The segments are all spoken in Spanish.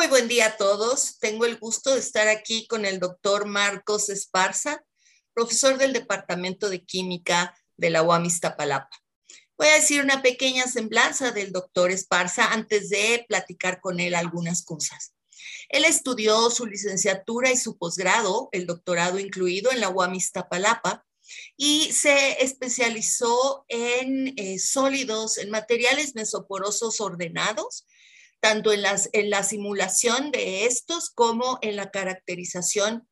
Muy buen día a todos. Tengo el gusto de estar aquí con el doctor Marcos Esparza, profesor del Departamento de Química de la UAM Iztapalapa. Voy a decir una pequeña semblanza del doctor Esparza antes de platicar con él algunas cosas. Él estudió su licenciatura y su posgrado, el doctorado incluido, en la UAM Iztapalapa y se especializó en eh, sólidos, en materiales mesoporosos ordenados, tanto en, la simulación de estos como en la caracterización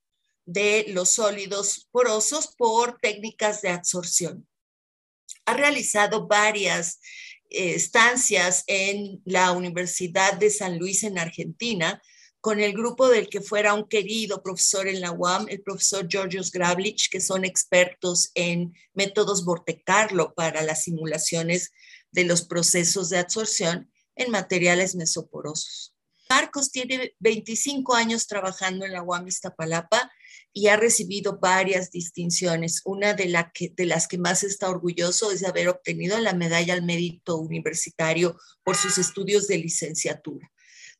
de los sólidos porosos por técnicas de absorción. Ha realizado varias eh, estancias en la Universidad de San Luis en Argentina, con el grupo del que fuera un querido profesor en la UAM, el profesor Georgios Gravlich, que son expertos en métodos Monte Carlo para las simulaciones de los procesos de absorción en materiales mesoporosos. Marcos tiene 25 años trabajando en la UAM Iztapalapa y ha recibido varias distinciones. Una de, las que más está orgulloso es de haber obtenido la medalla al mérito universitario por sus estudios de licenciatura.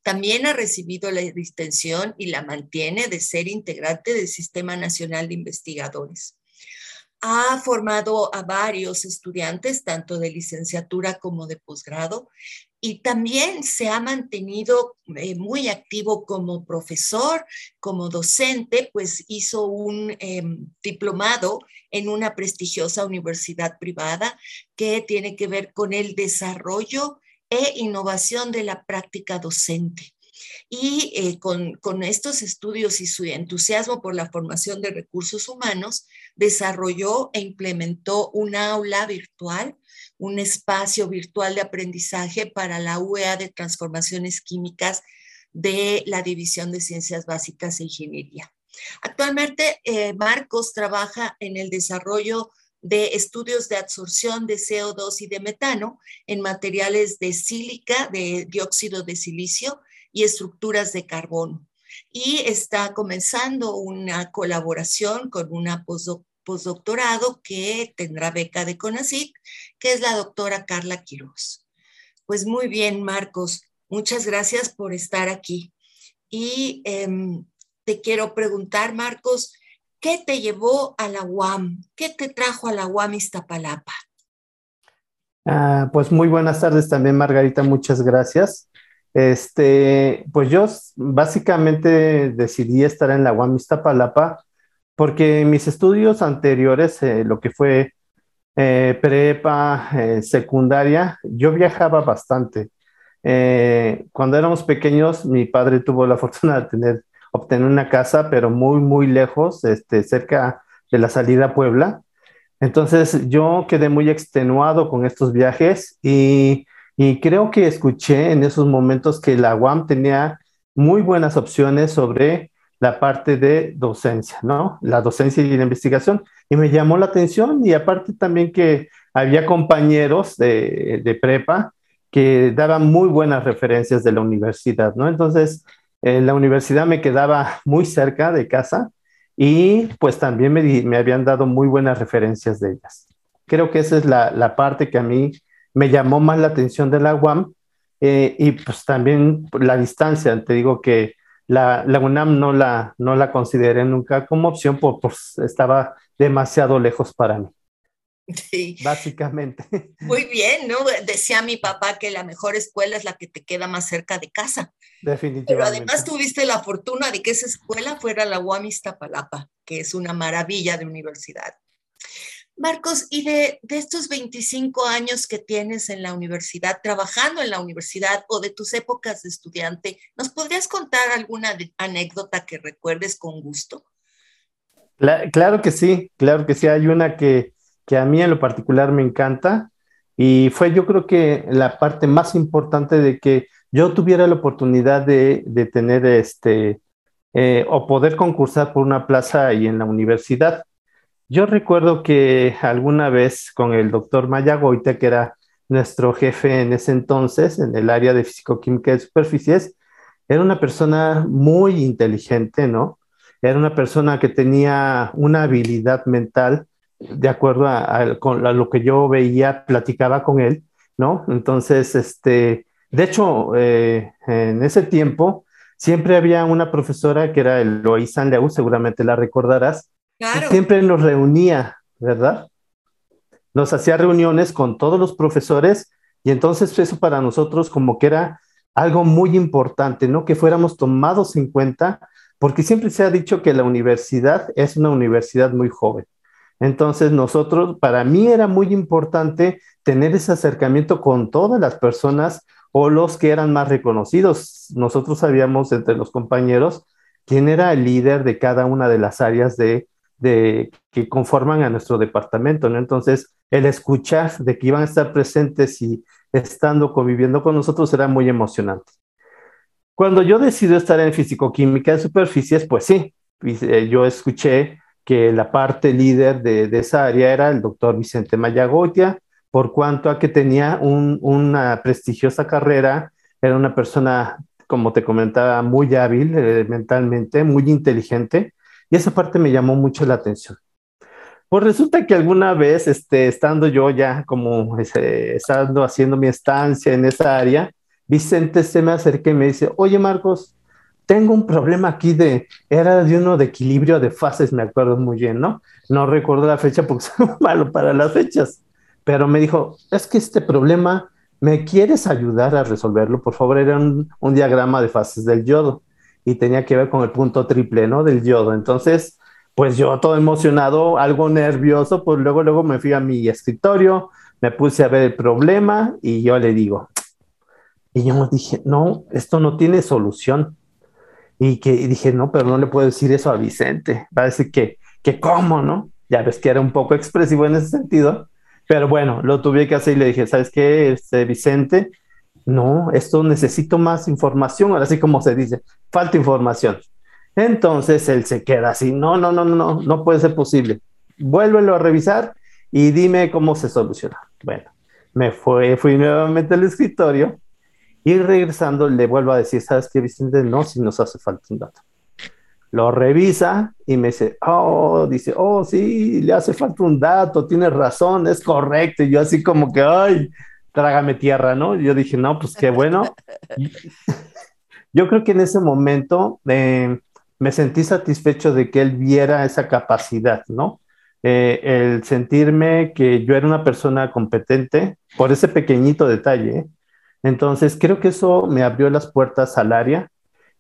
También ha recibido la distinción y la mantiene de ser integrante del Sistema Nacional de Investigadores. Ha formado a varios estudiantes, tanto de licenciatura como de posgrado, y también se ha mantenido eh, muy activo como profesor, como docente, pues hizo un em, diplomado en una prestigiosa universidad privada que tiene que ver con el desarrollo e innovación de la práctica docente. Y eh, con, con, estos estudios y su entusiasmo por la formación de recursos humanos, desarrolló e implementó un aula virtual, un espacio virtual de aprendizaje para la UEA de Transformaciones Químicas de la División de Ciencias Básicas e Ingeniería. Actualmente, eh, Marcos trabaja en el desarrollo de estudios de absorción de CO2 y de metano en materiales de sílica, de dióxido de silicio y estructuras de carbono. Y está comenzando una colaboración con una postdoctorado que tendrá beca de CONACYT, que es la doctora Carla Quiroz. Pues muy bien, Marcos, muchas gracias por estar aquí. Y em, te quiero preguntar, Marcos, ¿Qué te llevó a la UAM? ¿Qué te trajo a la UAM Iztapalapa? Ah, pues muy buenas tardes también, Margarita, muchas gracias. Este, pues yo básicamente decidí estar en la UAM Iztapalapa porque mis estudios anteriores, eh, lo que fue eh, prepa, eh, secundaria, yo viajaba bastante. cuando éramos pequeños, mi padre tuvo la fortuna de tener obtener una casa, pero muy, muy lejos, este, cerca de la salida a Puebla. Entonces yo quedé muy extenuado con estos viajes y, y creo que escuché en esos momentos que la UAM tenía muy buenas opciones sobre la parte de docencia, ¿no? La docencia y la investigación. Y me llamó la atención y aparte también que había compañeros de, de prepa que daban muy buenas referencias de la universidad, ¿no? Entonces, la universidad me quedaba muy cerca de casa y pues también me, habían dado muy buenas referencias de ellas. Creo que esa es la, parte que a mí me llamó más la atención de la UAM eh, y pues también la distancia. Te digo que la, UNAM no la, no la consideré nunca como opción, porque pues, estaba demasiado lejos para mí. Sí. Básicamente. Muy bien, ¿no? Decía mi papá que la mejor escuela es la que te queda más cerca de casa. Definitivamente. Pero además tuviste la fortuna de que esa escuela fuera la UAM Iztapalapa, que es una maravilla de universidad. Marcos, y de, de, estos 25 años que tienes en la universidad, trabajando en la universidad o de tus épocas de estudiante, ¿nos podrías contar alguna anécdota que recuerdes con gusto? claro que sí, claro que sí. Hay una que, que a mí en lo particular me encanta y fue yo creo que la parte más importante de que yo tuviera la oportunidad de, tener este eh, o poder concursar por una plaza ahí en la universidad. Yo recuerdo que alguna vez con el doctor Mayagoita, que era nuestro jefe en ese entonces en el área de físico-química de superficies, era una persona muy inteligente, ¿no? Era una persona que tenía una habilidad mental de acuerdo a, lo que yo veía, platicaba con él, ¿no? Entonces, este, de hecho, eh, en ese tiempo, siempre había una profesora que era Eloísa Leau, seguramente la recordarás, siempre nos reunía, ¿verdad? Nos hacía reuniones con todos los profesores y entonces eso para nosotros como que era algo muy importante, ¿no? Que fuéramos tomados en cuenta, porque siempre se ha dicho que la universidad es una universidad muy joven. Entonces nosotros, para mí era muy importante tener ese acercamiento con todas las personas o los que eran más reconocidos. Nosotros sabíamos entre los compañeros quién era el líder de cada una de las áreas de, que conforman a nuestro departamento, ¿no? Entonces, el escuchar de que iban a estar presentes y estando conviviendo con nosotros era muy emocionante. Cuando yo decidí estar en físico-química de superficies, pues sí, eh, yo escuché que la parte líder de, de esa área era el doctor Vicente Mayagotia, por cuanto a que tenía una prestigiosa carrera, era una persona, como te comentaba, muy hábil eh, mentalmente, muy inteligente, y esa parte me llamó mucho la atención. Pues resulta que alguna vez, este, estando yo ya como este, estando haciendo mi estancia en esa área, Vicente se me acerca y me dice, oye Marcos, tengo un problema aquí de, era de uno de equilibrio de fases, me acuerdo muy bien, ¿no? No recuerdo la fecha porque soy malo para las fechas pero me dijo, es que este problema, ¿me quieres ayudar a resolverlo? Por favor, era un, diagrama de fases del yodo y tenía que ver con el punto triple, ¿no? Del yodo. Entonces, pues yo todo emocionado, algo nervioso, pues luego, luego me fui a mi escritorio, me puse a ver el problema y yo le digo, y yo dije, no, esto no tiene solución. Y que dije, no, pero no le puedo decir eso a Vicente. Va a decir que, que cómo, ¿no? Ya ves que era un poco expresivo en ese sentido. Pero bueno, lo tuve que hacer y le dije, ¿sabes qué, este, Vicente? No, esto necesito más información, ahora sí como se dice, falta información. Entonces él se queda así, no, no, no, no, no puede ser posible. Vuélvelo a revisar y dime cómo se soluciona. Bueno, me fue, fui nuevamente al escritorio y regresando le vuelvo a decir, ¿sabes qué, Vicente? No, si nos hace falta un dato lo revisa y me dice, oh, dice, oh, sí, le hace falta un dato, tiene razón, es correcto. Y yo así como que, ay, trágame tierra, ¿no? yo dije, no, pues qué bueno. yo creo que en ese momento eh, me sentí satisfecho de que él viera esa capacidad, ¿no? Eh, el sentirme que yo era una persona competente por ese pequeñito detalle. Entonces, creo que eso me abrió las puertas al área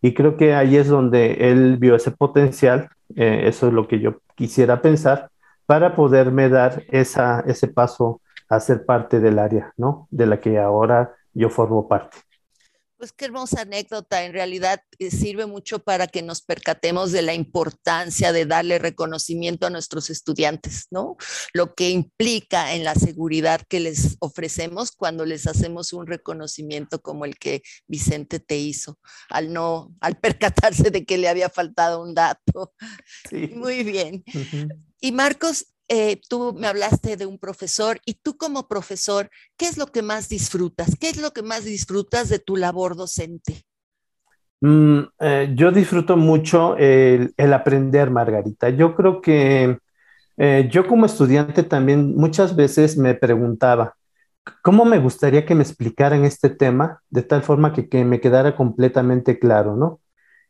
y creo que ahí es donde él vio ese potencial, eh, eso es lo que yo quisiera pensar, para poderme dar esa, ese paso a ser parte del área, ¿no? De la que ahora yo formo parte. Pues qué hermosa anécdota, en realidad eh, sirve mucho para que nos percatemos de la importancia de darle reconocimiento a nuestros estudiantes, ¿no? Lo que implica en la seguridad que les ofrecemos cuando les hacemos un reconocimiento como el que Vicente te hizo, al no, al percatarse de que le había faltado un dato. Sí. Muy bien. Y Marcos, eh, tú me hablaste de un profesor y tú como profesor, ¿qué es lo que más disfrutas? ¿Qué es lo que más disfrutas de tu labor docente? Mm, eh, yo disfruto mucho el, aprender, Margarita. Yo creo que eh, yo como estudiante también muchas veces me preguntaba, ¿cómo me gustaría que me explicaran este tema de tal forma que, que me quedara completamente claro, ¿no?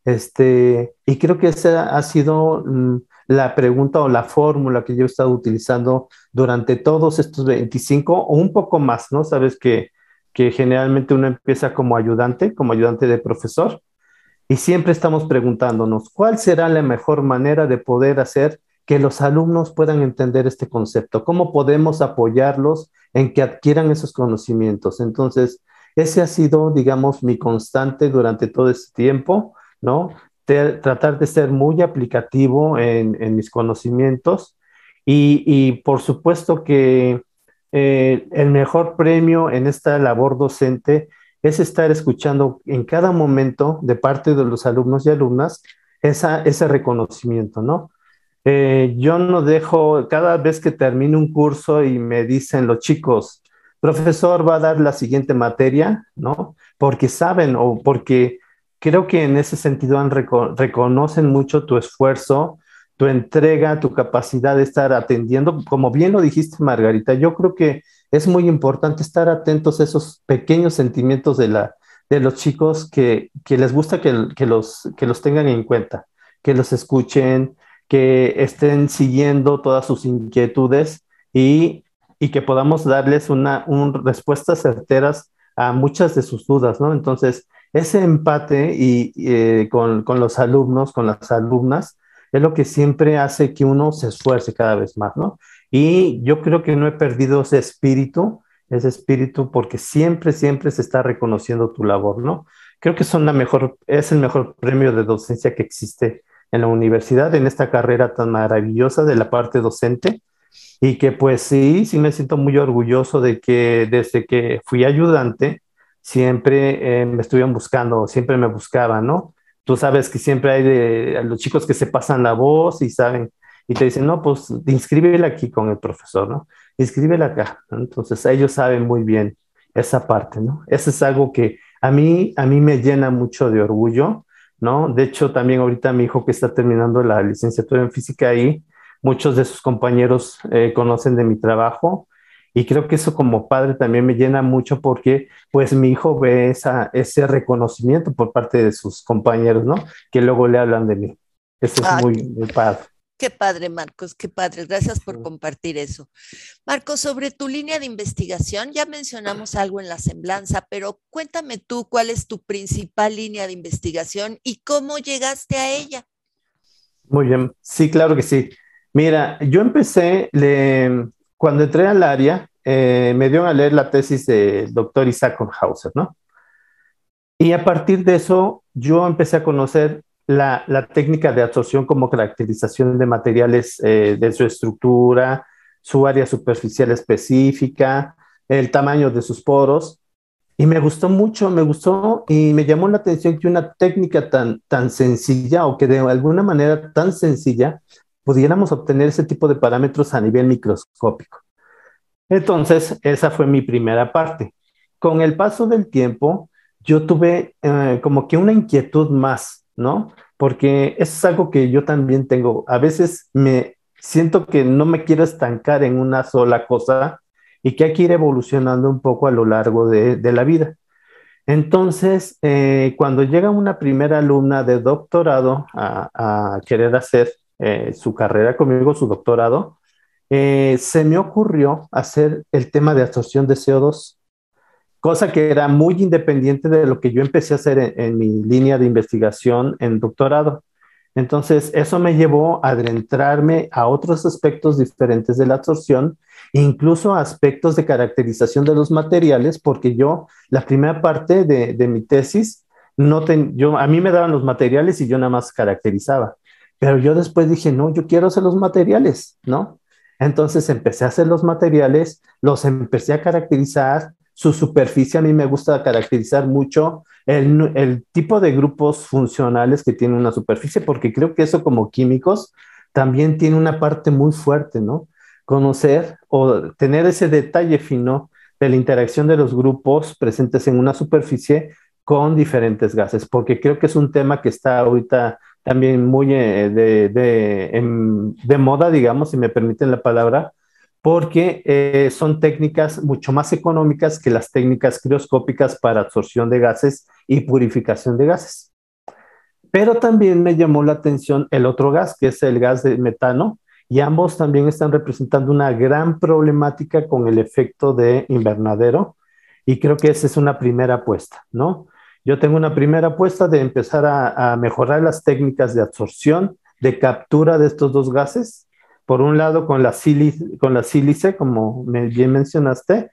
Este, y creo que esa ha sido mm, la pregunta o la fórmula que yo he estado utilizando durante todos estos 25 o un poco más, ¿no? Sabes que, que generalmente uno empieza como ayudante, como ayudante de profesor, y siempre estamos preguntándonos, ¿cuál será la mejor manera de poder hacer que los alumnos puedan entender este concepto? ¿Cómo podemos apoyarlos en que adquieran esos conocimientos? Entonces, ese ha sido, digamos, mi constante durante todo este tiempo, ¿no? Tratar de ser muy aplicativo en, mis conocimientos y, por supuesto que eh, el mejor premio en esta labor docente es estar escuchando en cada momento de parte de los alumnos y alumnas esa, ese reconocimiento, ¿no? Eh, yo no dejo, cada vez que termino un curso y me dicen los chicos, profesor va a dar la siguiente materia, ¿no? Porque saben o porque creo que en ese sentido reconocen mucho tu esfuerzo, tu entrega, tu capacidad de estar atendiendo. Como bien lo dijiste, Margarita, yo creo que es muy importante estar atentos a esos pequeños sentimientos de, la, de los chicos que, les gusta que, los, que los tengan en cuenta, que los escuchen, que estén siguiendo todas sus inquietudes y, que podamos darles una, respuestas certeras a muchas de sus dudas, ¿no? Entonces, ese empate y, eh, con, con, los alumnos, con las alumnas, es lo que siempre hace que uno se esfuerce cada vez más, ¿no? Y yo creo que no he perdido ese espíritu, ese espíritu, porque siempre, siempre se está reconociendo tu labor, ¿no? Creo que son la mejor, es el mejor premio de docencia que existe en la universidad, en esta carrera tan maravillosa de la parte docente. Y que pues sí, sí me siento muy orgulloso de que desde que fui ayudante, siempre eh, me estuvieron buscando, siempre me buscaban, ¿no? Tú sabes que siempre hay los chicos que se pasan la voz y saben, y te dicen, no, pues inscríbela aquí con el profesor, ¿no? Inscríbela acá. Entonces ellos saben muy bien esa parte, ¿no? Eso es algo que a mí, a mí me llena mucho de orgullo, ¿no? De hecho, también ahorita mi hijo que está terminando la licenciatura en física ahí, muchos de sus compañeros eh, conocen de mi trabajo y creo que eso como padre también me llena mucho porque pues mi hijo ve esa, ese reconocimiento por parte de sus compañeros, ¿no? Que luego le hablan de mí. Eso es muy, muy padre. Qué padre, Marcos, qué padre. Gracias por compartir eso. Marcos, sobre tu línea de investigación, ya mencionamos algo en la semblanza, pero cuéntame tú cuál es tu principal línea de investigación y cómo llegaste a ella. Muy bien, sí, claro que sí. Mira, yo empecé, cuando entré al área, eh, me dio a leer la tesis del doctor Isaac Hauser, ¿no? Y a partir de eso, yo empecé a conocer la, técnica de absorción como caracterización de materiales eh, de su estructura, su área superficial específica, el tamaño de sus poros. Y me gustó mucho, me gustó y me llamó la atención que una técnica tan, tan sencilla o que de alguna manera tan sencilla pudiéramos obtener ese tipo de parámetros a nivel microscópico. Entonces, esa fue mi primera parte. Con el paso del tiempo, yo tuve eh, como que una inquietud más ¿no? Porque es algo que yo también tengo. A veces me siento que no me quiero estancar en una sola cosa y que hay que ir evolucionando un poco a lo largo de, la vida. Entonces, eh, cuando llega una primera alumna de doctorado a, querer hacer eh, su carrera conmigo, su doctorado, eh, se me ocurrió hacer el tema de absorción de CO2 cosa que era muy independiente de lo que yo empecé a hacer en, mi línea de investigación en doctorado. Entonces, eso me llevó a adentrarme a otros aspectos diferentes de la absorción, incluso aspectos de caracterización de los materiales, porque yo, la primera parte de, mi tesis, no yo, a mí me daban los materiales y yo nada más caracterizaba. Pero yo después dije, no, yo quiero hacer los materiales, ¿no? Entonces empecé a hacer los materiales, los empecé a caracterizar, su superficie. A mí me gusta caracterizar mucho el, tipo de grupos funcionales que tiene una superficie, porque creo que eso como químicos también tiene una parte muy fuerte, ¿no? Conocer o tener ese detalle fino de la interacción de los grupos presentes en una superficie con diferentes gases, porque creo que es un tema que está ahorita también muy eh, de, de moda, digamos, si me permiten la palabra, porque eh, son técnicas mucho más económicas que las técnicas crioscópicas para absorción de gases y purificación de gases. Pero también me llamó la atención el otro gas, que es el gas de metano, y ambos también están representando una gran problemática con el efecto de invernadero, y creo que esa es una primera apuesta, ¿no? Yo tengo una primera apuesta de empezar a, a mejorar las técnicas de absorción, de captura de estos dos gases, por un lado con la, sílice, con la sílice, como bien mencionaste,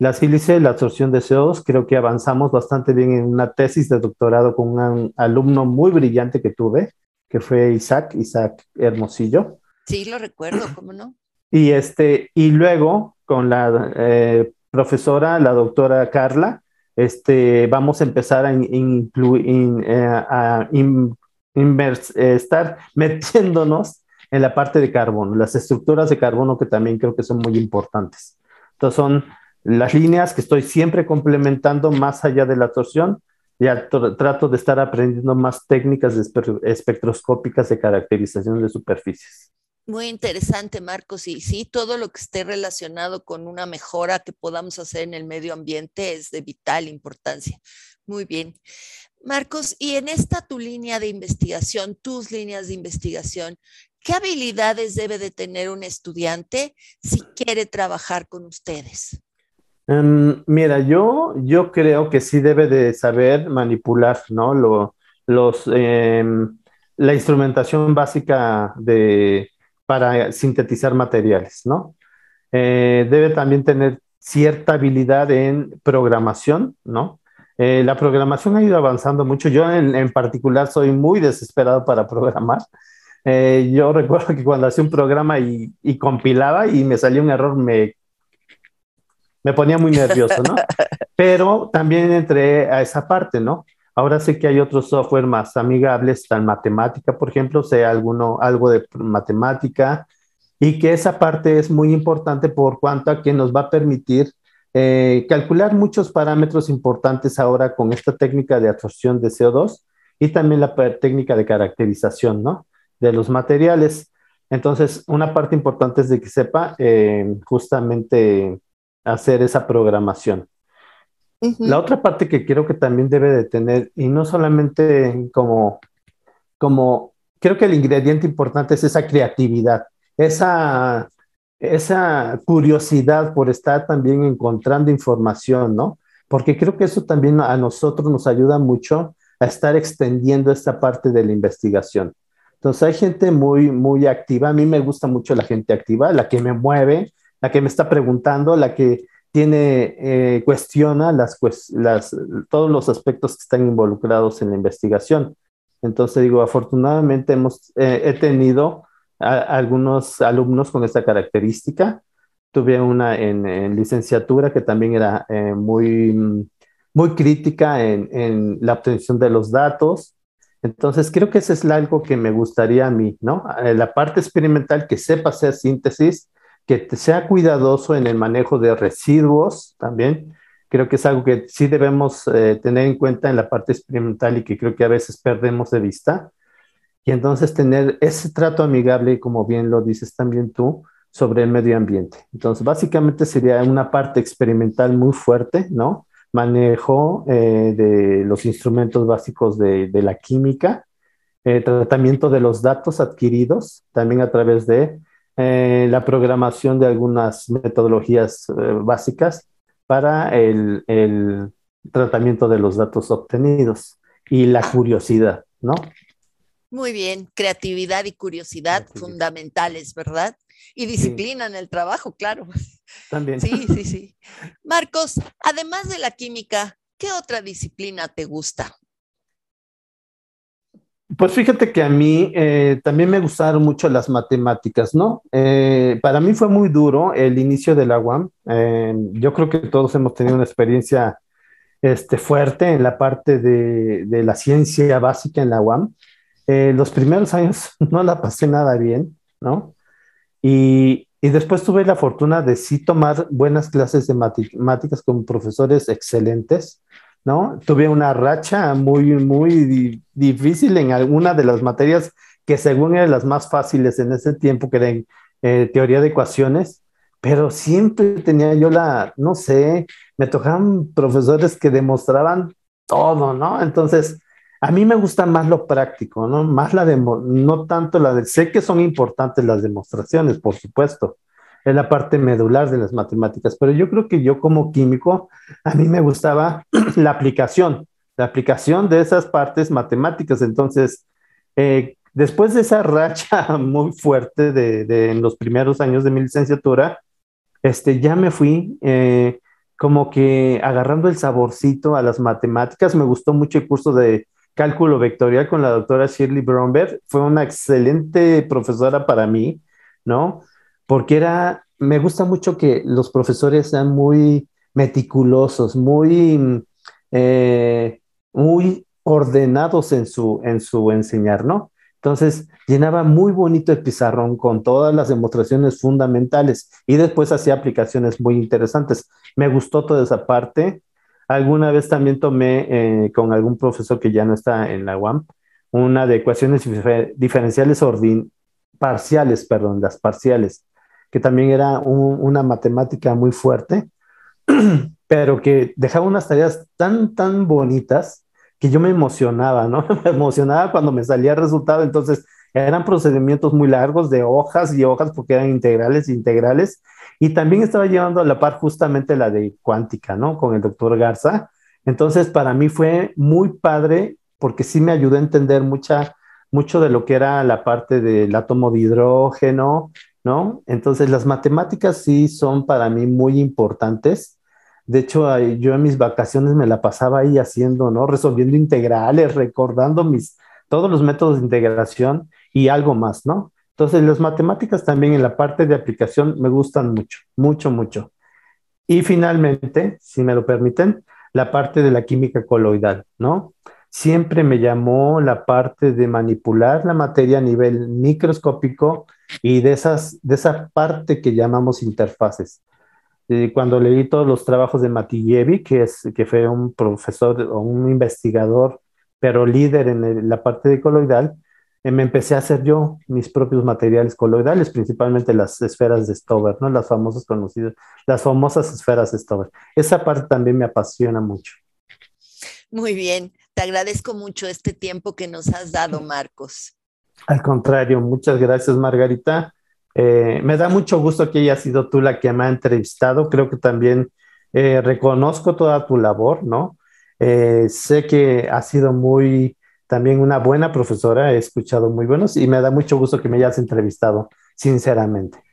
la sílice, la absorción de CO2, creo que avanzamos bastante bien en una tesis de doctorado con un alumno muy brillante que tuve, que fue Isaac, Isaac Hermosillo. Sí, lo recuerdo, ¿cómo no? Y, este, y luego con la eh, profesora, la doctora Carla, este, vamos a empezar a, eh, a eh, estar metiéndonos en la parte de carbono, las estructuras de carbono que también creo que son muy importantes. Entonces son las líneas que estoy siempre complementando más allá de la torsión. Ya trato de estar aprendiendo más técnicas espectroscópicas de caracterización de superficies. Muy interesante, Marcos. Y sí, todo lo que esté relacionado con una mejora que podamos hacer en el medio ambiente es de vital importancia Muy bien. Marcos, y en esta tu línea de investigación, tus líneas de investigación, ¿qué habilidades debe de tener un estudiante si quiere trabajar con ustedes? Um, mira, yo, yo creo que sí debe de saber manipular, ¿no? Lo, los, eh, la instrumentación básica de, para sintetizar materiales, ¿no? Eh, debe también tener cierta habilidad en programación, ¿no? Eh, la programación ha ido avanzando mucho. Yo en, particular soy muy desesperado para programar. Eh, yo recuerdo que cuando hacía un programa y, y, compilaba y me salía un error, me, me ponía muy nervioso, ¿no? Pero también entré a esa parte, ¿no? Ahora sé que hay otros software más amigables, tan matemática, por ejemplo, sea alguno, algo de matemática, y que esa parte es muy importante por cuanto a que nos va a permitir eh, calcular muchos parámetros importantes ahora con esta técnica de absorción de CO2 y también la técnica de caracterización ¿no? de los materiales. Entonces, una parte importante es de que sepa eh, justamente hacer esa programación. La otra parte que creo que también debe de tener, y no solamente como, como, creo que el ingrediente importante es esa creatividad, esa esa curiosidad por estar también encontrando información, ¿no? Porque creo que eso también a nosotros nos ayuda mucho a estar extendiendo esta parte de la investigación. Entonces hay gente muy, muy activa. A mí me gusta mucho la gente activa, la que me mueve, la que me está preguntando, la que tiene, eh, cuestiona las, las, todos los aspectos que están involucrados en la investigación. Entonces digo, afortunadamente hemos, eh, he tenido algunos alumnos con esta característica. Tuve una en, licenciatura que también era eh, muy, muy crítica en, en, la obtención de los datos. Entonces, creo que eso es algo que me gustaría a mí, ¿no? Eh, la parte experimental, que sepa hacer síntesis, que sea cuidadoso en el manejo de residuos también. Creo que es algo que sí debemos eh, tener en cuenta en la parte experimental y que creo que a veces perdemos de vista y entonces tener ese trato amigable, como bien lo dices también tú, sobre el medio ambiente. Entonces, básicamente sería una parte experimental muy fuerte, ¿no? Manejo eh, de los instrumentos básicos de, la química, eh, tratamiento de los datos adquiridos, también a través de eh, la programación de algunas metodologías básicas para el, el tratamiento de los datos obtenidos y la curiosidad, ¿no? Muy bien, creatividad y curiosidad fundamentales, ¿verdad? Y disciplina en el trabajo, claro. También. Sí, sí, sí. Marcos, además de la química, ¿qué otra disciplina te gusta? Pues fíjate que a mí eh, también me gustaron mucho las matemáticas, ¿no? Eh, para mí fue muy duro el inicio de la UAM. Eh, yo creo que todos hemos tenido una experiencia este, fuerte en la parte de, de la ciencia básica en la UAM. Los primeros años no la pasé nada bien, ¿no? Y, y, después tuve la fortuna de sí tomar buenas clases de matemáticas con profesores excelentes, ¿no? Tuve una racha muy, muy difícil en alguna de las materias que según eran las más fáciles en ese tiempo, que eran eh, teoría de ecuaciones, pero siempre tenía yo la, no sé, me tocaban profesores que demostraban todo, ¿no? Entonces, a mí me gusta más lo práctico, ¿no? Más la demo, no tanto la de, sé que son importantes las demostraciones, por supuesto, es la parte medular de las matemáticas, pero yo creo que yo como químico, a mí me gustaba la aplicación, la aplicación de esas partes matemáticas. Entonces, eh, después de esa racha muy fuerte de, en los primeros años de mi licenciatura, este, ya me fui eh, como que agarrando el saborcito a las matemáticas. Me gustó mucho el curso de cálculo vectorial con la doctora Shirley Bromberg. Fue una excelente profesora para mí, ¿no? Porque era, me gusta mucho que los profesores sean muy meticulosos, muy, eh, muy ordenados en su, en su enseñar, ¿no? Entonces, llenaba muy bonito el pizarrón con todas las demostraciones fundamentales y después hacía aplicaciones muy interesantes. Me gustó toda esa parte. Alguna vez también tomé eh, con algún profesor que ya no está en la UAM una de ecuaciones diferenciales parciales, perdón, las parciales, que también era una matemática muy fuerte. pero que dejaba unas tareas tan, tan bonitas que yo me emocionaba, ¿no? Me emocionaba cuando me salía el resultado, entonces eran procedimientos muy largos de hojas y hojas porque eran integrales integrales, y también estaba llevando a la par justamente la de cuántica, ¿no? Con el doctor Garza. Entonces, para mí fue muy padre porque sí me ayudó a entender mucha, mucho de lo que era la parte del átomo de hidrógeno, ¿no? Entonces, las matemáticas sí son para mí muy importantes. De hecho, yo en mis vacaciones me la pasaba ahí haciendo, ¿no? Resolviendo integrales, recordando mis, todos los métodos de integración y algo más, ¿no? Entonces, las matemáticas también en la parte de aplicación me gustan mucho, mucho, mucho. Y finalmente, si me lo permiten, la parte de la química coloidal, ¿no? Siempre me llamó la parte de manipular la materia a nivel microscópico y de, esas, de esa parte que llamamos interfaces. cuando leí todos los trabajos de Matijevi, que, es, que fue un profesor o un investigador, pero líder en la parte de coloidal, eh, me empecé a hacer yo mis propios materiales coloidales, principalmente las esferas de Stover, ¿no? Las famosas conocidas, las famosas esferas de Stover. Esa parte también me apasiona mucho. Muy bien, te agradezco mucho este tiempo que nos has dado, Marcos. Al contrario, muchas gracias, Margarita. Eh, me da mucho gusto que hayas sido tú la que me ha entrevistado. Creo que también eh, reconozco toda tu labor, ¿no? sé que ha sido muy también una buena profesora, he escuchado muy buenos y me da mucho gusto que me hayas entrevistado, sinceramente.